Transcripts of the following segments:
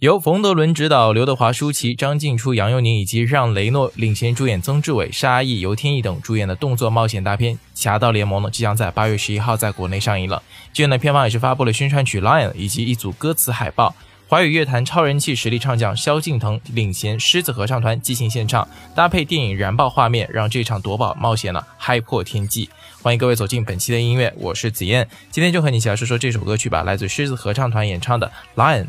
由冯德伦执导，刘德华、舒淇、张静初、杨佑宁以及让雷诺领衔主演，曾志伟、沙溢、游天翼等主演的动作冒险大片《侠盗联盟》呢，即将在八月十一号在国内上映了。剧院的片方也是发布了宣传曲《Lion》以及一组歌词海报。华语乐坛超人气实力唱将萧敬腾领衔狮子合唱团即兴献唱，搭配电影燃爆画面，让这场夺宝冒险呢嗨破天际。欢迎各位走进本期的音乐，我是紫燕，今天就和你一起来说说这首歌曲吧，来自狮子合唱团演唱的《Lion》。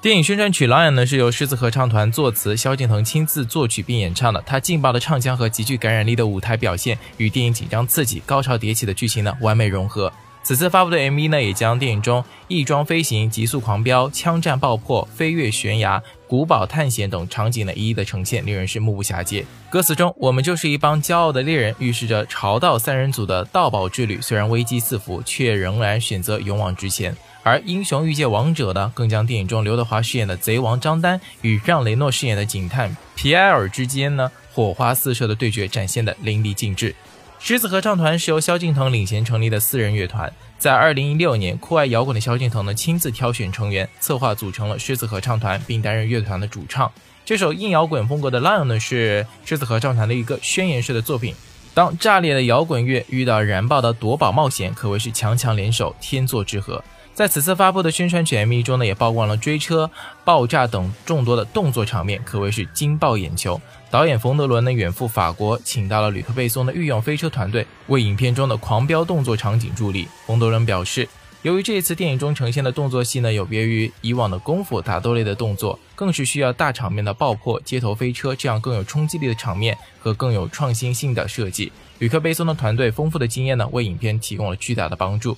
电影宣传曲《狼眼》呢是由狮子合唱团作词，萧敬腾亲自作曲并演唱的。他劲爆的唱腔和极具感染力的舞台表现，与电影紧张刺激、高潮迭起的剧情呢完美融合。此次发布的 MV 呢，也将电影中翼装飞行、急速狂飙、枪战爆破、飞越悬崖、古堡探险等场景呢一一的呈现，令人是目不暇接。歌词中，我们就是一帮骄傲的猎人，预示着潮盗三人组的盗宝之旅。虽然危机四伏，却仍然选择勇往直前。而英雄遇见王者呢，更将电影中刘德华饰演的贼王张丹与让雷诺饰演的警探皮埃尔之间呢火花四射的对决展现的淋漓尽致。狮子合唱团是由萧敬腾领衔成立的四人乐团，在二零一六年，酷爱摇滚的萧敬腾呢亲自挑选成员，策划组成了狮子合唱团，并担任乐团的主唱。这首硬摇滚风格的《Lion》呢，是狮子合唱团的一个宣言式的作品。当炸裂的摇滚乐遇到燃爆的夺宝冒险，可谓是强强联手，天作之合。在此次发布的宣传曲 MV 中呢，也曝光了追车、爆炸等众多的动作场面，可谓是惊爆眼球。导演冯德伦呢远赴法国，请到了吕克贝松的御用飞车团队，为影片中的狂飙动作场景助力。冯德伦表示，由于这一次电影中呈现的动作戏呢，有别于以往的功夫打斗类的动作，更是需要大场面的爆破、街头飞车这样更有冲击力的场面和更有创新性的设计。吕克贝松的团队丰富的经验呢，为影片提供了巨大的帮助。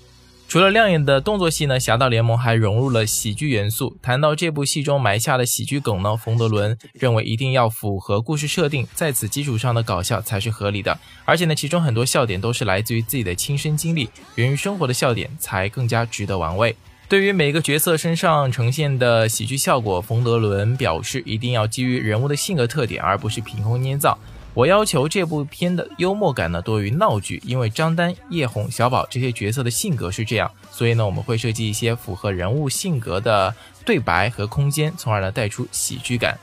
除了亮眼的动作戏呢，《侠盗联盟》还融入了喜剧元素。谈到这部戏中埋下的喜剧梗呢，冯德伦认为一定要符合故事设定，在此基础上的搞笑才是合理的。而且呢，其中很多笑点都是来自于自己的亲身经历，源于生活的笑点才更加值得玩味。对于每个角色身上呈现的喜剧效果，冯德伦表示一定要基于人物的性格特点，而不是凭空捏造。我要求这部片的幽默感呢多于闹剧，因为张丹、叶红、小宝这些角色的性格是这样，所以呢我们会设计一些符合人物性格的对白和空间，从而呢带出喜剧感。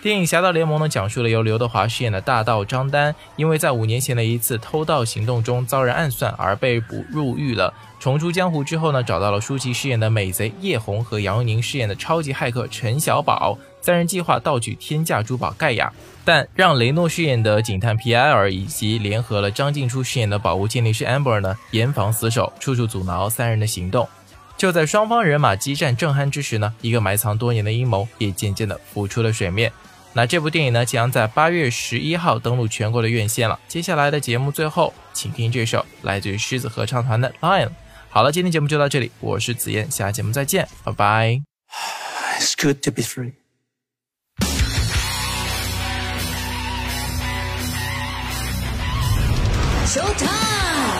电影《侠盗联盟》呢讲述了由刘德华饰演的大盗张丹，因为在五年前的一次偷盗行动中遭人暗算而被捕入狱了。重出江湖之后呢，找到了舒淇饰演的美贼叶红和杨钰宁饰演的超级骇客陈小宝，三人计划盗取天价珠宝盖亚，但让雷诺饰演的警探皮埃尔以及联合了张静初饰演的宝物鉴定师 Amber 呢，严防死守，处处阻挠三人的行动。就在双方人马激战正酣之时呢，一个埋藏多年的阴谋也渐渐的浮出了水面。那这部电影呢，将在八月十一号登陆全国的院线了。接下来的节目最后，请听这首来自于狮子合唱团的《Lion》。好了，今天节目就到这里，我是紫燕，下期节目再见，拜拜。It's good to be free. Showtime!